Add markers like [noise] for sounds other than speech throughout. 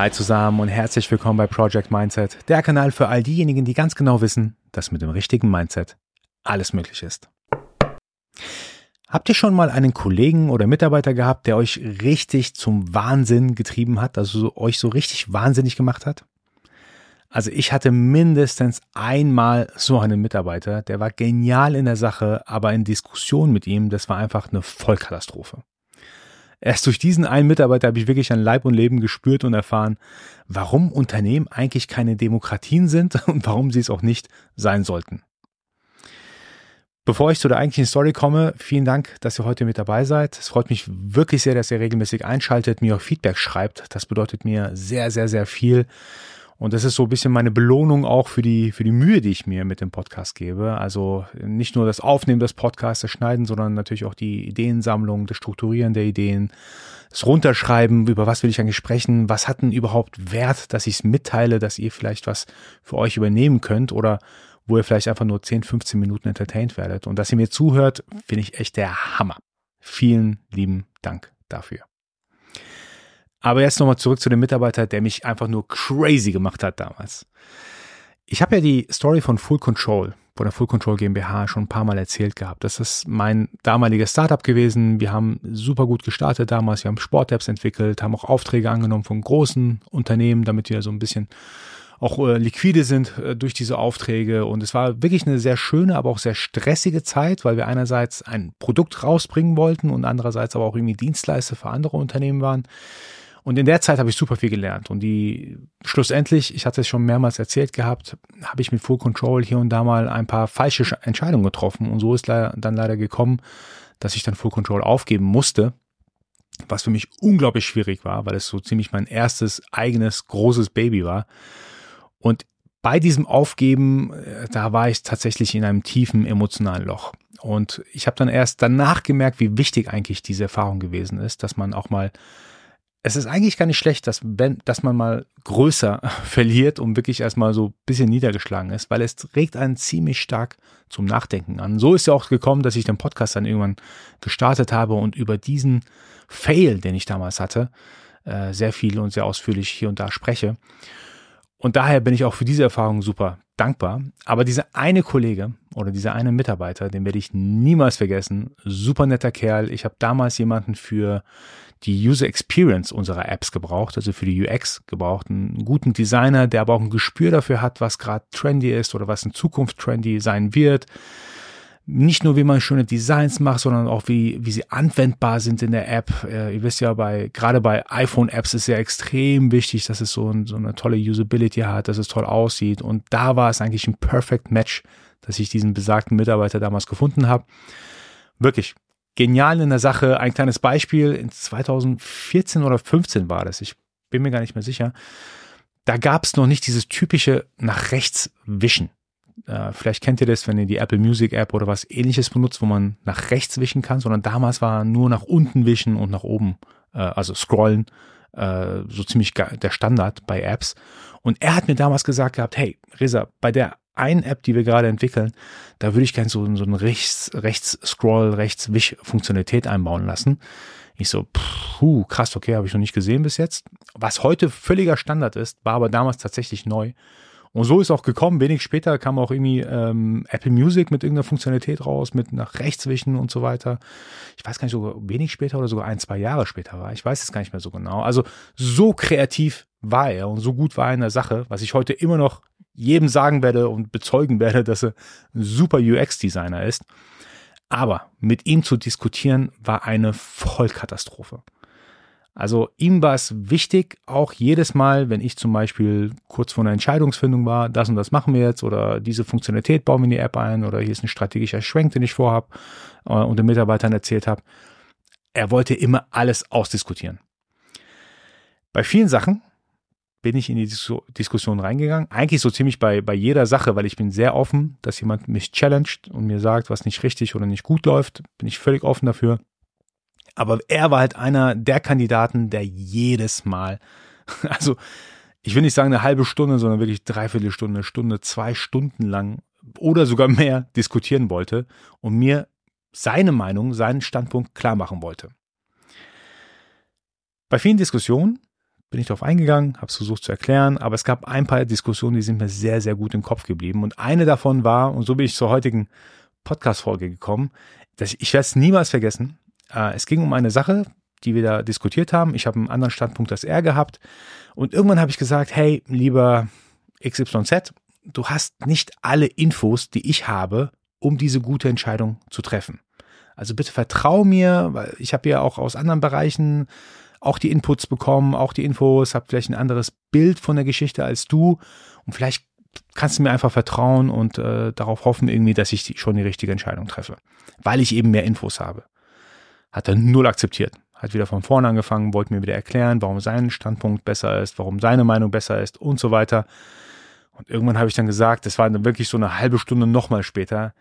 Hi zusammen und herzlich willkommen bei Project Mindset, der Kanal für all diejenigen, die ganz genau wissen, dass mit dem richtigen Mindset alles möglich ist. Habt ihr schon mal einen Kollegen oder Mitarbeiter gehabt, der euch richtig zum Wahnsinn getrieben hat, also euch so richtig wahnsinnig gemacht hat? Also ich hatte mindestens einmal so einen Mitarbeiter, der war genial in der Sache, aber in Diskussion mit ihm, das war einfach eine Vollkatastrophe. Erst durch diesen einen Mitarbeiter habe ich wirklich an Leib und Leben gespürt und erfahren, warum Unternehmen eigentlich keine Demokratien sind [laughs] und warum sie es auch nicht sein sollten. Bevor ich zu der eigentlichen Story komme, vielen Dank, dass ihr heute mit dabei seid. Es freut mich wirklich sehr, dass ihr regelmäßig einschaltet, mir auch Feedback schreibt. Das bedeutet mir sehr, sehr, sehr viel. Und das ist so ein bisschen meine Belohnung auch für die, für die Mühe, die ich mir mit dem Podcast gebe. Also nicht nur das Aufnehmen des Podcasts, das Schneiden, sondern natürlich auch die Ideensammlung, das Strukturieren der Ideen, das Runterschreiben, über was will ich eigentlich sprechen, was hat denn überhaupt Wert, dass ich es mitteile, dass ihr vielleicht was für euch übernehmen könnt oder wo ihr vielleicht einfach nur 10, 15 Minuten entertained werdet. Und dass ihr mir zuhört, finde ich echt der Hammer. Vielen lieben Dank dafür. Aber jetzt nochmal zurück zu dem Mitarbeiter, der mich einfach nur crazy gemacht hat damals. Ich habe ja die Story von Full Control, von der Full Control GmbH schon ein paar Mal erzählt gehabt. Das ist mein damaliges Startup gewesen. Wir haben super gut gestartet damals. Wir haben Sport-Apps entwickelt, haben auch Aufträge angenommen von großen Unternehmen, damit wir so ein bisschen auch äh, liquide sind äh, durch diese Aufträge. Und es war wirklich eine sehr schöne, aber auch sehr stressige Zeit, weil wir einerseits ein Produkt rausbringen wollten und andererseits aber auch irgendwie Dienstleister für andere Unternehmen waren. Und in der Zeit habe ich super viel gelernt. Und die schlussendlich, ich hatte es schon mehrmals erzählt gehabt, habe ich mit Full Control hier und da mal ein paar falsche Entscheidungen getroffen. Und so ist dann leider gekommen, dass ich dann Full Control aufgeben musste. Was für mich unglaublich schwierig war, weil es so ziemlich mein erstes eigenes großes Baby war. Und bei diesem Aufgeben, äh, da war ich tatsächlich in einem tiefen emotionalen Loch. Und ich habe dann erst danach gemerkt, wie wichtig eigentlich diese Erfahrung gewesen ist, dass man auch mal es ist eigentlich gar nicht schlecht, dass, wenn, dass man mal größer [laughs] verliert und wirklich erstmal so ein bisschen niedergeschlagen ist, weil es regt einen ziemlich stark zum Nachdenken an. So ist ja auch gekommen, dass ich den Podcast dann irgendwann gestartet habe und über diesen Fail, den ich damals hatte, äh, sehr viel und sehr ausführlich hier und da spreche. Und daher bin ich auch für diese Erfahrung super dankbar. Aber dieser eine Kollege oder dieser eine Mitarbeiter, den werde ich niemals vergessen. Super netter Kerl. Ich habe damals jemanden für die User Experience unserer Apps gebraucht, also für die UX gebraucht. Einen guten Designer, der aber auch ein Gespür dafür hat, was gerade trendy ist oder was in Zukunft trendy sein wird. Nicht nur, wie man schöne Designs macht, sondern auch wie, wie sie anwendbar sind in der App. Äh, ihr wisst ja, bei, gerade bei iPhone-Apps ist ja extrem wichtig, dass es so, ein, so eine tolle Usability hat, dass es toll aussieht. Und da war es eigentlich ein Perfect Match, dass ich diesen besagten Mitarbeiter damals gefunden habe. Wirklich genial in der Sache. Ein kleines Beispiel, in 2014 oder 15 war das, ich bin mir gar nicht mehr sicher. Da gab es noch nicht dieses typische nach rechts wischen. Äh, vielleicht kennt ihr das, wenn ihr die Apple Music App oder was ähnliches benutzt, wo man nach rechts wischen kann, sondern damals war nur nach unten wischen und nach oben, äh, also scrollen, äh, so ziemlich der Standard bei Apps. Und er hat mir damals gesagt gehabt, hey, Reza, bei der einen App, die wir gerade entwickeln, da würde ich gerne so, so ein rechts, rechts Scroll, rechts Wisch Funktionalität einbauen lassen. Ich so, puh, krass, okay, habe ich noch nicht gesehen bis jetzt. Was heute völliger Standard ist, war aber damals tatsächlich neu. Und so ist auch gekommen. Wenig später kam auch irgendwie ähm, Apple Music mit irgendeiner Funktionalität raus, mit nach rechts wischen und so weiter. Ich weiß gar nicht, sogar wenig später oder sogar ein, zwei Jahre später war. Ich weiß es gar nicht mehr so genau. Also so kreativ war er und so gut war er in der Sache, was ich heute immer noch jedem sagen werde und bezeugen werde, dass er ein super UX-Designer ist. Aber mit ihm zu diskutieren war eine Vollkatastrophe. Also ihm war es wichtig, auch jedes Mal, wenn ich zum Beispiel kurz vor einer Entscheidungsfindung war, das und das machen wir jetzt oder diese Funktionalität bauen wir in die App ein oder hier ist ein strategischer Schwenk, den ich vorhabe äh, und den Mitarbeitern erzählt habe. Er wollte immer alles ausdiskutieren. Bei vielen Sachen bin ich in die Diskussion reingegangen. Eigentlich so ziemlich bei, bei jeder Sache, weil ich bin sehr offen, dass jemand mich challenged und mir sagt, was nicht richtig oder nicht gut läuft. Bin ich völlig offen dafür. Aber er war halt einer der Kandidaten, der jedes Mal, [laughs] also ich will nicht sagen eine halbe Stunde, sondern wirklich dreiviertel Stunde, Stunde, zwei Stunden lang oder sogar mehr diskutieren wollte und mir seine Meinung, seinen Standpunkt klar machen wollte. Bei vielen Diskussionen bin ich darauf eingegangen, habe es versucht zu erklären, aber es gab ein paar Diskussionen, die sind mir sehr, sehr gut im Kopf geblieben. Und eine davon war, und so bin ich zur heutigen Podcast-Folge gekommen, dass ich, ich werde es niemals vergessen. Äh, es ging um eine Sache, die wir da diskutiert haben. Ich habe einen anderen Standpunkt als er gehabt. Und irgendwann habe ich gesagt, hey, lieber XYZ, du hast nicht alle Infos, die ich habe, um diese gute Entscheidung zu treffen. Also bitte vertrau mir, weil ich habe ja auch aus anderen Bereichen auch die Inputs bekommen, auch die Infos, habe vielleicht ein anderes Bild von der Geschichte als du und vielleicht kannst du mir einfach vertrauen und äh, darauf hoffen irgendwie, dass ich die, schon die richtige Entscheidung treffe, weil ich eben mehr Infos habe. Hat er null akzeptiert. Hat wieder von vorne angefangen, wollte mir wieder erklären, warum sein Standpunkt besser ist, warum seine Meinung besser ist und so weiter. Und irgendwann habe ich dann gesagt, das war dann wirklich so eine halbe Stunde nochmal später.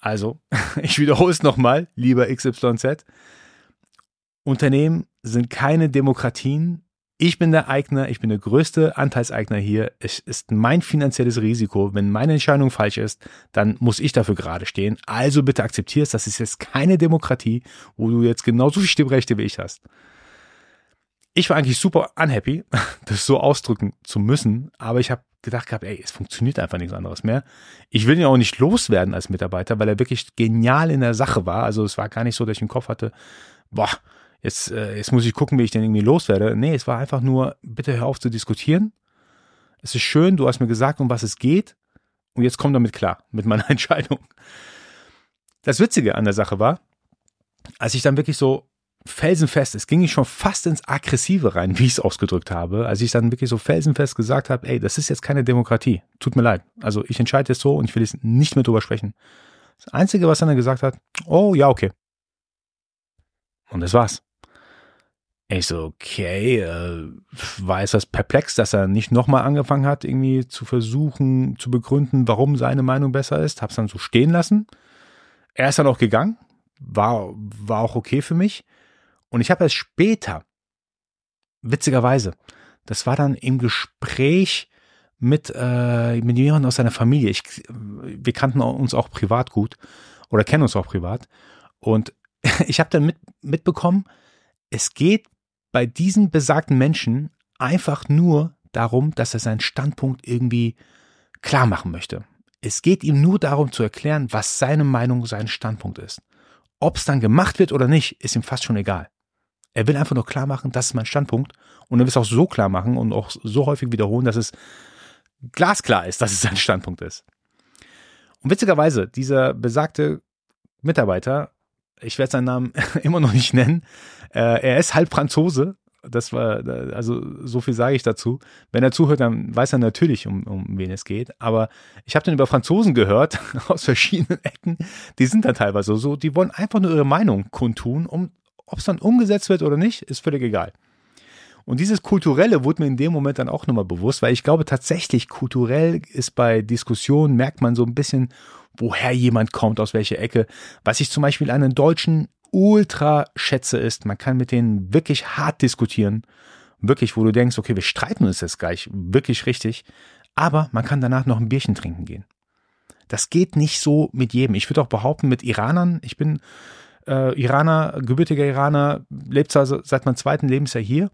Also, [laughs] ich wiederhole es nochmal, lieber XYZ. Unternehmen sind keine Demokratien. Ich bin der Eigner, ich bin der größte Anteilseigner hier. Es ist mein finanzielles Risiko. Wenn meine Entscheidung falsch ist, dann muss ich dafür gerade stehen. Also bitte akzeptierst, das ist jetzt keine Demokratie, wo du jetzt genauso viel Stimmrechte wie ich hast. Ich war eigentlich super unhappy, [laughs] das so ausdrücken zu müssen, aber ich habe gedacht gehabt, ey, es funktioniert einfach nichts anderes mehr. Ich will ihn auch nicht loswerden als Mitarbeiter, weil er wirklich genial in der Sache war. Also es war gar nicht so, dass ich im Kopf hatte, boah, jetzt, äh, jetzt muss ich gucken, wie ich den irgendwie loswerde. Nee, es war einfach nur, bitte hör auf zu diskutieren. Es ist schön, du hast mir gesagt, um was es geht. Und jetzt komm damit klar, mit meiner [laughs] Entscheidung. Das Witzige an der Sache war, als ich dann wirklich so felsenfest, es ging ich schon fast ins Aggressive rein, wie ich es ausgedrückt habe, als ich dann wirklich so felsenfest gesagt habe, ey, das ist jetzt keine Demokratie. Tut mir leid. Also ich entscheide jetzt so und ich will jetzt nicht mehr drüber sprechen. Das Einzige, was er dann gesagt hat, oh ja, okay. Und das war's. Ich so, okay, äh, war es das perplex, dass er nicht nochmal angefangen hat, irgendwie zu versuchen, zu begründen, warum seine Meinung besser ist. Hab's dann so stehen lassen. Er ist dann auch gegangen. War, war auch okay für mich. Und ich habe erst später, witzigerweise, das war dann im Gespräch mit, äh, mit jemandem aus seiner Familie. Ich, wir kannten uns auch privat gut oder kennen uns auch privat. Und [laughs] ich habe dann mit, mitbekommen, es geht bei diesen besagten Menschen einfach nur darum, dass er seinen Standpunkt irgendwie klar machen möchte. Es geht ihm nur darum zu erklären, was seine Meinung, sein Standpunkt ist. Ob es dann gemacht wird oder nicht, ist ihm fast schon egal. Er will einfach nur klar machen, das ist mein Standpunkt. Und er will es auch so klar machen und auch so häufig wiederholen, dass es glasklar ist, dass es sein Standpunkt ist. Und witzigerweise, dieser besagte Mitarbeiter, ich werde seinen Namen [laughs] immer noch nicht nennen, äh, er ist halb Franzose. Das war, also so viel sage ich dazu. Wenn er zuhört, dann weiß er natürlich, um, um wen es geht. Aber ich habe dann über Franzosen gehört, [laughs] aus verschiedenen Ecken, die sind dann teilweise so, die wollen einfach nur ihre Meinung kundtun, um ob es dann umgesetzt wird oder nicht, ist völlig egal. Und dieses Kulturelle wurde mir in dem Moment dann auch nochmal bewusst, weil ich glaube tatsächlich, kulturell ist bei Diskussionen, merkt man so ein bisschen, woher jemand kommt, aus welcher Ecke. Was ich zum Beispiel an den Deutschen ultra schätze ist, man kann mit denen wirklich hart diskutieren. Wirklich, wo du denkst, okay, wir streiten uns jetzt gleich wirklich richtig. Aber man kann danach noch ein Bierchen trinken gehen. Das geht nicht so mit jedem. Ich würde auch behaupten, mit Iranern, ich bin äh, Iraner, gebürtiger Iraner, lebt zwar seit meinem zweiten Lebensjahr hier,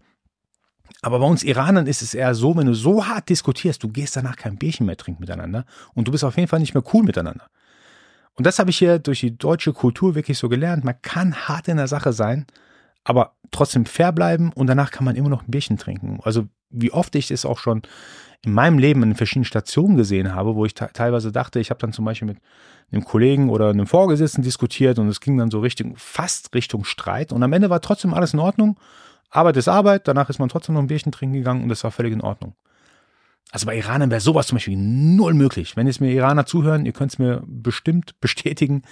aber bei uns Iranern ist es eher so, wenn du so hart diskutierst, du gehst danach kein Bierchen mehr trinken miteinander und du bist auf jeden Fall nicht mehr cool miteinander. Und das habe ich hier durch die deutsche Kultur wirklich so gelernt. Man kann hart in der Sache sein, aber trotzdem fair bleiben und danach kann man immer noch ein Bierchen trinken. Also wie oft ich es auch schon in meinem Leben in verschiedenen Stationen gesehen habe, wo ich teilweise dachte, ich habe dann zum Beispiel mit einem Kollegen oder einem Vorgesetzten diskutiert und es ging dann so Richtung, fast Richtung Streit und am Ende war trotzdem alles in Ordnung. Arbeit ist Arbeit, danach ist man trotzdem noch ein Bierchen trinken gegangen und das war völlig in Ordnung. Also bei Iranern wäre sowas zum Beispiel null möglich. Wenn jetzt mir Iraner zuhören, ihr könnt es mir bestimmt [laughs] bestätigen.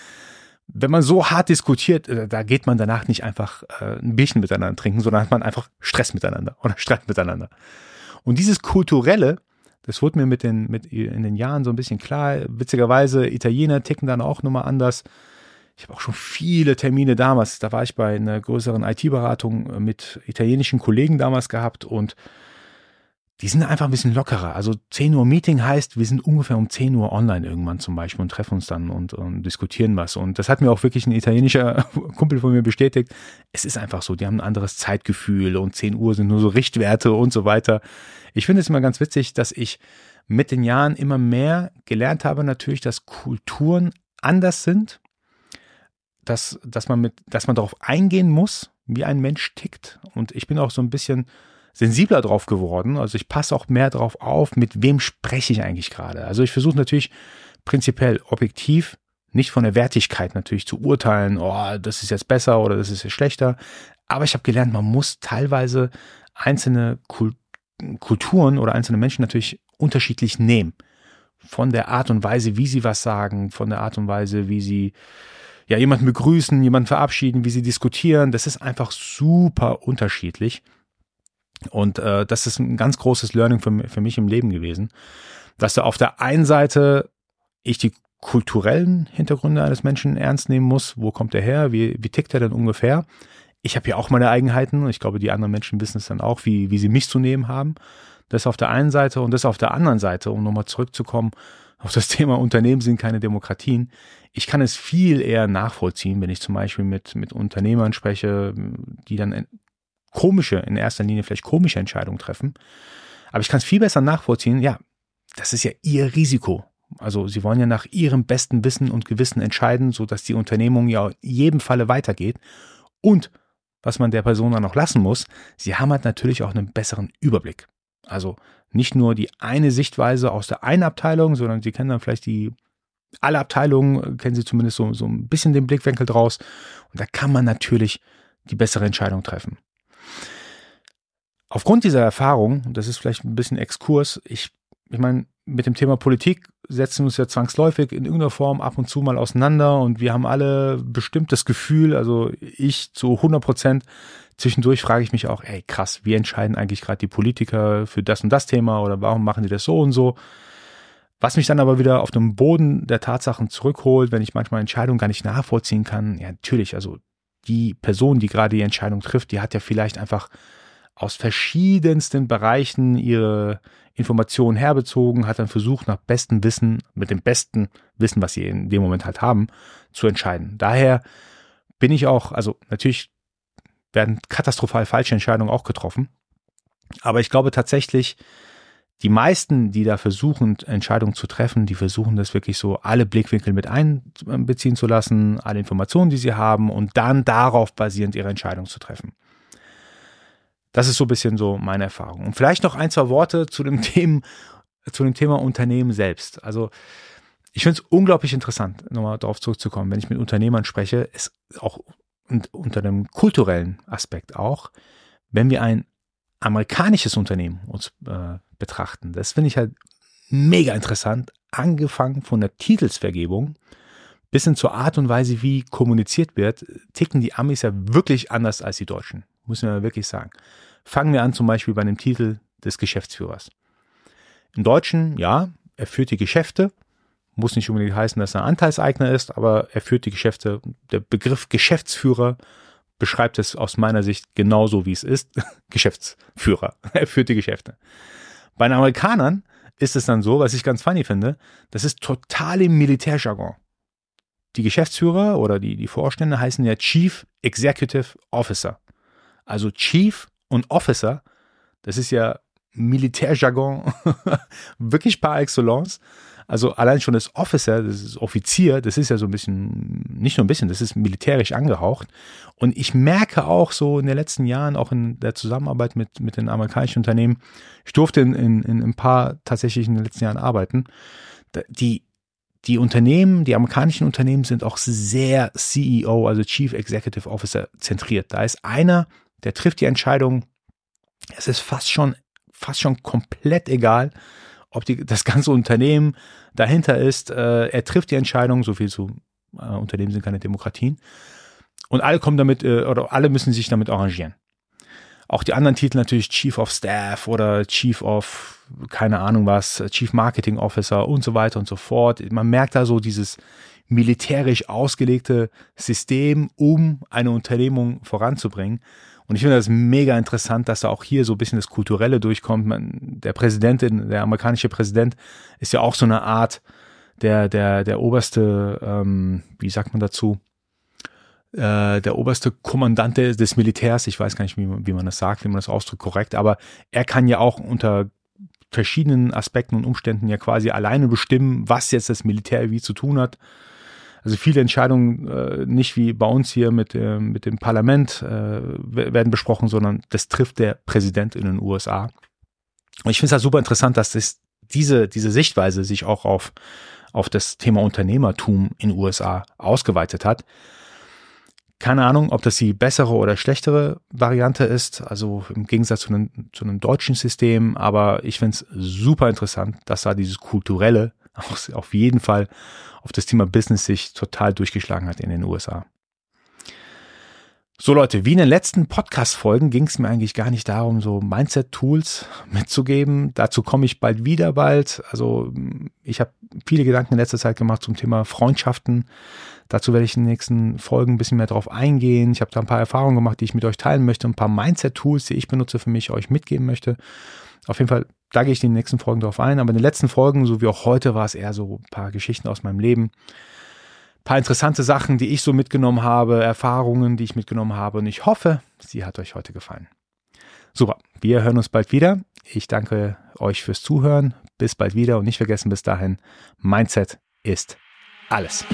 Wenn man so hart diskutiert, äh, da geht man danach nicht einfach äh, ein Bierchen miteinander trinken, sondern hat man einfach Stress miteinander [laughs] oder Streit miteinander. Und dieses kulturelle, das wurde mir mit den, mit in den Jahren so ein bisschen klar. Witzigerweise, Italiener ticken dann auch nochmal anders. Ich habe auch schon viele Termine damals, da war ich bei einer größeren IT-Beratung mit italienischen Kollegen damals gehabt und die sind einfach ein bisschen lockerer. Also 10 Uhr Meeting heißt, wir sind ungefähr um 10 Uhr online irgendwann zum Beispiel und treffen uns dann und, und diskutieren was. Und das hat mir auch wirklich ein italienischer [laughs] Kumpel von mir bestätigt. Es ist einfach so, die haben ein anderes Zeitgefühl und 10 Uhr sind nur so Richtwerte und so weiter. Ich finde es immer ganz witzig, dass ich mit den Jahren immer mehr gelernt habe, natürlich, dass Kulturen anders sind, dass, dass, man mit, dass man darauf eingehen muss, wie ein Mensch tickt. Und ich bin auch so ein bisschen sensibler drauf geworden. Also ich passe auch mehr drauf auf, mit wem spreche ich eigentlich gerade. Also ich versuche natürlich prinzipiell objektiv, nicht von der Wertigkeit natürlich zu urteilen, oh, das ist jetzt besser oder das ist jetzt schlechter. Aber ich habe gelernt, man muss teilweise einzelne Kulturen oder einzelne Menschen natürlich unterschiedlich nehmen. Von der Art und Weise, wie sie was sagen, von der Art und Weise, wie sie ja jemanden begrüßen, jemanden verabschieden, wie sie diskutieren. Das ist einfach super unterschiedlich. Und äh, das ist ein ganz großes Learning für, für mich im Leben gewesen, dass da auf der einen Seite ich die kulturellen Hintergründe eines Menschen ernst nehmen muss. Wo kommt er her? Wie, wie tickt er denn ungefähr? Ich habe ja auch meine Eigenheiten und ich glaube, die anderen Menschen wissen es dann auch, wie, wie sie mich zu nehmen haben. Das auf der einen Seite und das auf der anderen Seite, um nochmal zurückzukommen auf das [laughs] Thema Unternehmen sind keine Demokratien. Ich kann es viel eher nachvollziehen, wenn ich zum Beispiel mit, mit Unternehmern spreche, die dann komische, in erster Linie vielleicht komische Entscheidungen treffen. Aber ich kann es viel besser nachvollziehen. Ja, das ist ja ihr Risiko. Also sie wollen ja nach ihrem besten Wissen und Gewissen entscheiden, so dass die Unternehmung ja in jedem Falle weitergeht. Und was man der Person dann noch lassen muss, sie haben halt natürlich auch einen besseren Überblick. Also nicht nur die eine Sichtweise aus der einen Abteilung, sondern sie kennen dann vielleicht die alle Abteilungen, kennen sie zumindest so, so ein bisschen den Blickwinkel draus. Und da kann man natürlich die bessere Entscheidung treffen. Aufgrund dieser Erfahrung, das ist vielleicht ein bisschen Exkurs, ich, ich meine, mit dem Thema Politik setzen wir uns ja zwangsläufig in irgendeiner Form ab und zu mal auseinander und wir haben alle bestimmt das Gefühl, also ich zu 100 Prozent, zwischendurch frage ich mich auch, ey krass, wie entscheiden eigentlich gerade die Politiker für das und das Thema oder warum machen die das so und so? Was mich dann aber wieder auf dem Boden der Tatsachen zurückholt, wenn ich manchmal Entscheidungen gar nicht nachvollziehen kann, ja natürlich, also die Person, die gerade die Entscheidung trifft, die hat ja vielleicht einfach aus verschiedensten Bereichen ihre Informationen herbezogen, hat dann versucht, nach bestem Wissen, mit dem besten Wissen, was sie in dem Moment halt haben, zu entscheiden. Daher bin ich auch, also natürlich werden katastrophal falsche Entscheidungen auch getroffen. Aber ich glaube tatsächlich, die meisten, die da versuchen, Entscheidungen zu treffen, die versuchen das wirklich so alle Blickwinkel mit einbeziehen zu lassen, alle Informationen, die sie haben und dann darauf basierend ihre Entscheidung zu treffen. Das ist so ein bisschen so meine Erfahrung. Und vielleicht noch ein, zwei Worte zu dem [laughs] Thema, zu dem Thema Unternehmen selbst. Also, ich finde es unglaublich interessant, nochmal darauf zurückzukommen, wenn ich mit Unternehmern spreche, ist auch unter dem kulturellen Aspekt auch, wenn wir ein amerikanisches Unternehmen uns äh, betrachten. Das finde ich halt mega interessant, angefangen von der Titelsvergebung bis hin zur Art und Weise, wie kommuniziert wird, ticken die Amis ja wirklich anders als die Deutschen, muss man wirklich sagen. Fangen wir an zum Beispiel bei dem Titel des Geschäftsführers. Im Deutschen, ja, er führt die Geschäfte, muss nicht unbedingt heißen, dass er Anteilseigner ist, aber er führt die Geschäfte. Der Begriff Geschäftsführer beschreibt es aus meiner Sicht genauso, wie es ist. [laughs] Geschäftsführer. Er führt die Geschäfte. Bei den Amerikanern ist es dann so, was ich ganz funny finde, das ist total im Militärjargon. Die Geschäftsführer oder die, die Vorstände heißen ja Chief Executive Officer. Also Chief und Officer, das ist ja Militärjargon, [laughs] wirklich par excellence. Also allein schon das Officer, das ist Offizier, das ist ja so ein bisschen, nicht nur ein bisschen, das ist militärisch angehaucht. Und ich merke auch so in den letzten Jahren, auch in der Zusammenarbeit mit, mit den amerikanischen Unternehmen, ich durfte in, in, in ein paar tatsächlich in den letzten Jahren arbeiten, die, die Unternehmen, die amerikanischen Unternehmen sind auch sehr CEO, also Chief Executive Officer zentriert. Da ist einer, der trifft die Entscheidung, es ist fast schon, fast schon komplett egal, ob die, das ganze Unternehmen dahinter ist. Äh, er trifft die Entscheidung, so viel zu äh, Unternehmen sind keine Demokratien. Und alle kommen damit, äh, oder alle müssen sich damit arrangieren. Auch die anderen Titel natürlich Chief of Staff oder Chief of, keine Ahnung was, Chief Marketing Officer und so weiter und so fort. Man merkt da so dieses militärisch ausgelegte System, um eine Unternehmung voranzubringen. Und ich finde das mega interessant, dass da auch hier so ein bisschen das Kulturelle durchkommt. Der Präsident, der amerikanische Präsident, ist ja auch so eine Art der, der, der oberste, ähm, wie sagt man dazu? Äh, der oberste Kommandante des Militärs, ich weiß gar nicht, wie, wie man das sagt, wie man das ausdrückt korrekt, aber er kann ja auch unter verschiedenen Aspekten und Umständen ja quasi alleine bestimmen, was jetzt das Militär wie zu tun hat. Also viele Entscheidungen äh, nicht wie bei uns hier mit, äh, mit dem Parlament äh, werden besprochen, sondern das trifft der Präsident in den USA. Und ich finde es halt super interessant, dass das, diese, diese Sichtweise sich auch auf, auf das Thema Unternehmertum in den USA ausgeweitet hat. Keine Ahnung, ob das die bessere oder schlechtere Variante ist, also im Gegensatz zu einem, zu einem deutschen System, aber ich finde es super interessant, dass da dieses kulturelle [laughs] auf jeden Fall auf das Thema Business sich total durchgeschlagen hat in den USA. So Leute, wie in den letzten Podcast-Folgen ging es mir eigentlich gar nicht darum, so Mindset-Tools [laughs] mitzugeben. Dazu komme ich bald wieder bald. Also ich habe viele Gedanken in letzter Zeit gemacht zum Thema Freundschaften. Dazu werde ich in den nächsten Folgen ein bisschen mehr drauf eingehen. Ich habe da ein paar Erfahrungen gemacht, die ich mit euch teilen möchte, ein paar Mindset-Tools, die ich benutze für mich, euch mitgeben möchte. Auf jeden Fall, da gehe ich in den nächsten Folgen drauf ein. Aber in den letzten Folgen, so wie auch heute, war es eher so ein paar Geschichten aus meinem Leben paar interessante Sachen, die ich so mitgenommen habe, Erfahrungen, die ich mitgenommen habe. Und ich hoffe, sie hat euch heute gefallen. Super, wir hören uns bald wieder. Ich danke euch fürs Zuhören. Bis bald wieder und nicht vergessen bis dahin, Mindset ist alles.